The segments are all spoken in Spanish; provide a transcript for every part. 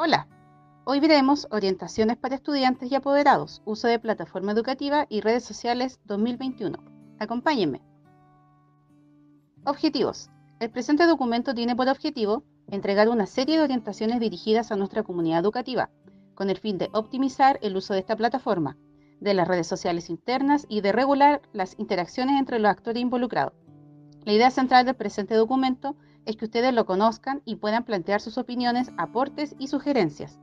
Hola, hoy veremos orientaciones para estudiantes y apoderados, uso de plataforma educativa y redes sociales 2021. Acompáñenme. Objetivos. El presente documento tiene por objetivo entregar una serie de orientaciones dirigidas a nuestra comunidad educativa, con el fin de optimizar el uso de esta plataforma, de las redes sociales internas y de regular las interacciones entre los actores involucrados. La idea central del presente documento es que ustedes lo conozcan y puedan plantear sus opiniones, aportes y sugerencias.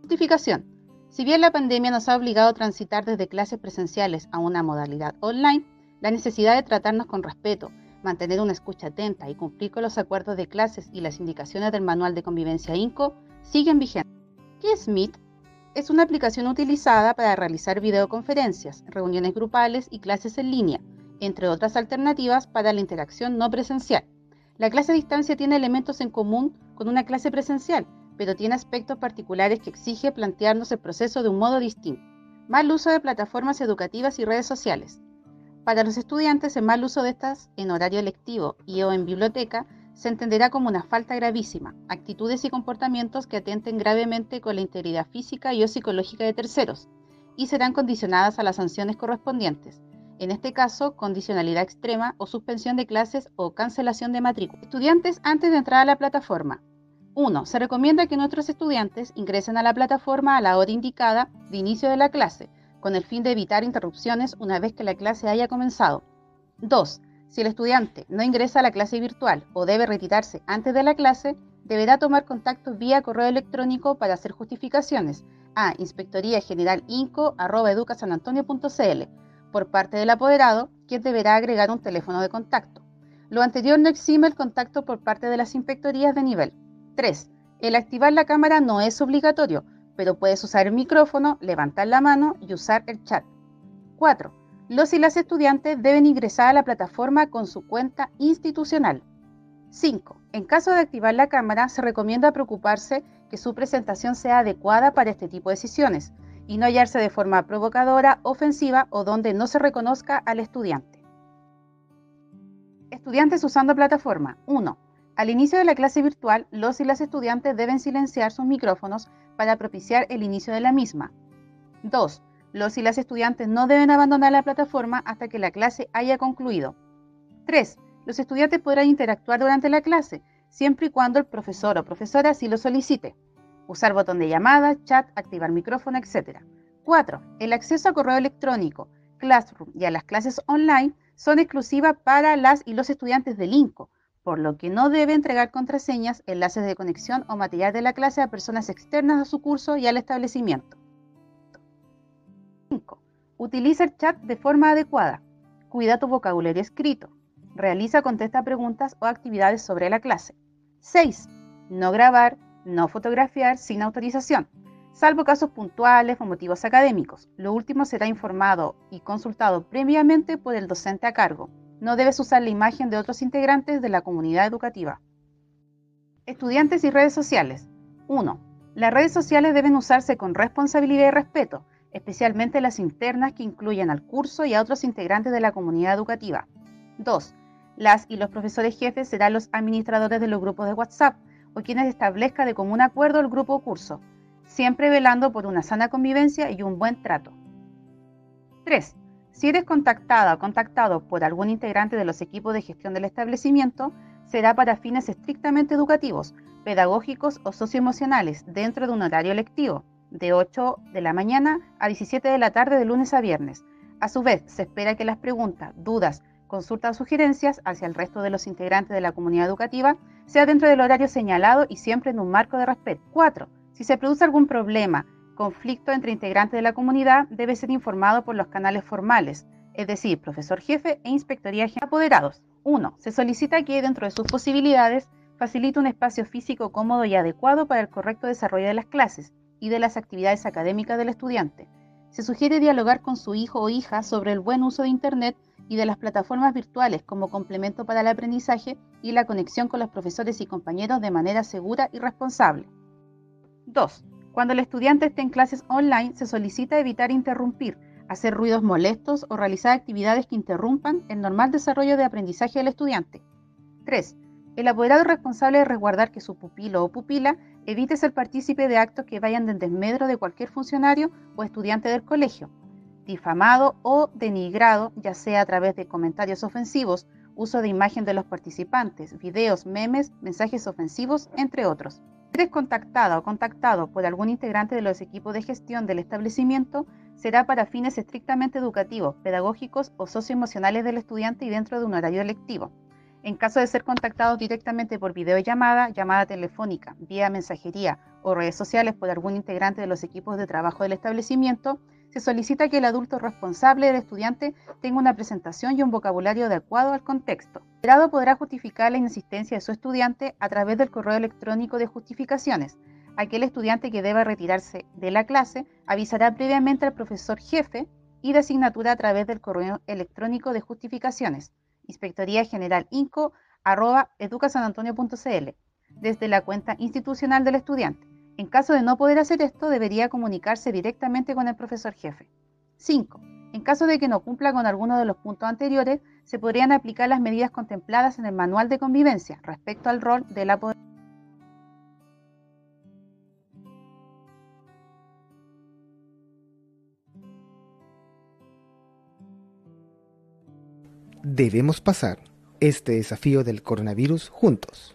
Justificación. Si bien la pandemia nos ha obligado a transitar desde clases presenciales a una modalidad online, la necesidad de tratarnos con respeto, mantener una escucha atenta y cumplir con los acuerdos de clases y las indicaciones del Manual de Convivencia INCO siguen vigentes. ¿Qué es Meet? Es una aplicación utilizada para realizar videoconferencias, reuniones grupales y clases en línea, entre otras alternativas para la interacción no presencial. La clase a distancia tiene elementos en común con una clase presencial, pero tiene aspectos particulares que exige plantearnos el proceso de un modo distinto. Mal uso de plataformas educativas y redes sociales. Para los estudiantes, el mal uso de estas en horario lectivo y o en biblioteca se entenderá como una falta gravísima, actitudes y comportamientos que atenten gravemente con la integridad física y o psicológica de terceros, y serán condicionadas a las sanciones correspondientes, en este caso condicionalidad extrema o suspensión de clases o cancelación de matrícula. Estudiantes antes de entrar a la plataforma. 1. Se recomienda que nuestros estudiantes ingresen a la plataforma a la hora indicada de inicio de la clase, con el fin de evitar interrupciones una vez que la clase haya comenzado. 2. Si el estudiante no ingresa a la clase virtual o debe retirarse antes de la clase, deberá tomar contacto vía correo electrónico para hacer justificaciones a inspectoría general por parte del apoderado, quien deberá agregar un teléfono de contacto. Lo anterior no exime el contacto por parte de las inspectorías de nivel. 3. El activar la cámara no es obligatorio, pero puedes usar el micrófono, levantar la mano y usar el chat. 4. Los y las estudiantes deben ingresar a la plataforma con su cuenta institucional. 5. En caso de activar la cámara, se recomienda preocuparse que su presentación sea adecuada para este tipo de sesiones, y no hallarse de forma provocadora, ofensiva o donde no se reconozca al estudiante. Estudiantes usando plataforma. 1. Al inicio de la clase virtual, los y las estudiantes deben silenciar sus micrófonos para propiciar el inicio de la misma. 2. Los y las estudiantes no deben abandonar la plataforma hasta que la clase haya concluido. 3. Los estudiantes podrán interactuar durante la clase, siempre y cuando el profesor o profesora así lo solicite usar botón de llamada, chat, activar micrófono, etc. 4. El acceso a correo electrónico, Classroom y a las clases online son exclusivas para las y los estudiantes del INCO, por lo que no debe entregar contraseñas, enlaces de conexión o material de la clase a personas externas a su curso y al establecimiento. 5. Utiliza el chat de forma adecuada. Cuida tu vocabulario escrito. Realiza contesta preguntas o actividades sobre la clase. 6. No grabar, no fotografiar sin autorización, salvo casos puntuales o motivos académicos. Lo último será informado y consultado previamente por el docente a cargo. No debes usar la imagen de otros integrantes de la comunidad educativa. Estudiantes y redes sociales. 1. Las redes sociales deben usarse con responsabilidad y respeto, especialmente las internas que incluyan al curso y a otros integrantes de la comunidad educativa. 2. Las y los profesores jefes serán los administradores de los grupos de WhatsApp, o quienes establezca de común acuerdo el grupo curso, siempre velando por una sana convivencia y un buen trato. 3. Si eres contactada o contactado por algún integrante de los equipos de gestión del establecimiento, será para fines estrictamente educativos, pedagógicos o socioemocionales dentro de un horario lectivo, de 8 de la mañana a 17 de la tarde de lunes a viernes. A su vez, se espera que las preguntas, dudas, consultas o sugerencias hacia el resto de los integrantes de la comunidad educativa sea dentro del horario señalado y siempre en un marco de respeto. 4. Si se produce algún problema, conflicto entre integrantes de la comunidad, debe ser informado por los canales formales, es decir, profesor jefe e inspectoría. Apoderados. 1. Se solicita que, dentro de sus posibilidades, facilite un espacio físico cómodo y adecuado para el correcto desarrollo de las clases y de las actividades académicas del estudiante. Se sugiere dialogar con su hijo o hija sobre el buen uso de Internet y de las plataformas virtuales como complemento para el aprendizaje y la conexión con los profesores y compañeros de manera segura y responsable. 2. Cuando el estudiante esté en clases online, se solicita evitar interrumpir, hacer ruidos molestos o realizar actividades que interrumpan el normal desarrollo de aprendizaje del estudiante. 3. El apoderado es responsable de resguardar que su pupilo o pupila Evite ser partícipe de actos que vayan del desmedro de cualquier funcionario o estudiante del colegio, difamado o denigrado, ya sea a través de comentarios ofensivos, uso de imagen de los participantes, videos, memes, mensajes ofensivos, entre otros. Si eres contactada o contactado por algún integrante de los equipos de gestión del establecimiento, será para fines estrictamente educativos, pedagógicos o socioemocionales del estudiante y dentro de un horario lectivo. En caso de ser contactados directamente por videollamada, llamada telefónica, vía mensajería o redes sociales por algún integrante de los equipos de trabajo del establecimiento, se solicita que el adulto responsable del estudiante tenga una presentación y un vocabulario adecuado al contexto. El grado podrá justificar la insistencia de su estudiante a través del correo electrónico de justificaciones. Aquel estudiante que deba retirarse de la clase avisará previamente al profesor jefe y de asignatura a través del correo electrónico de justificaciones. Inspectoría General INCO arroba educasanantonio.cl desde la cuenta institucional del estudiante. En caso de no poder hacer esto, debería comunicarse directamente con el profesor jefe. 5. En caso de que no cumpla con alguno de los puntos anteriores, se podrían aplicar las medidas contempladas en el manual de convivencia respecto al rol de la Debemos pasar este desafío del coronavirus juntos.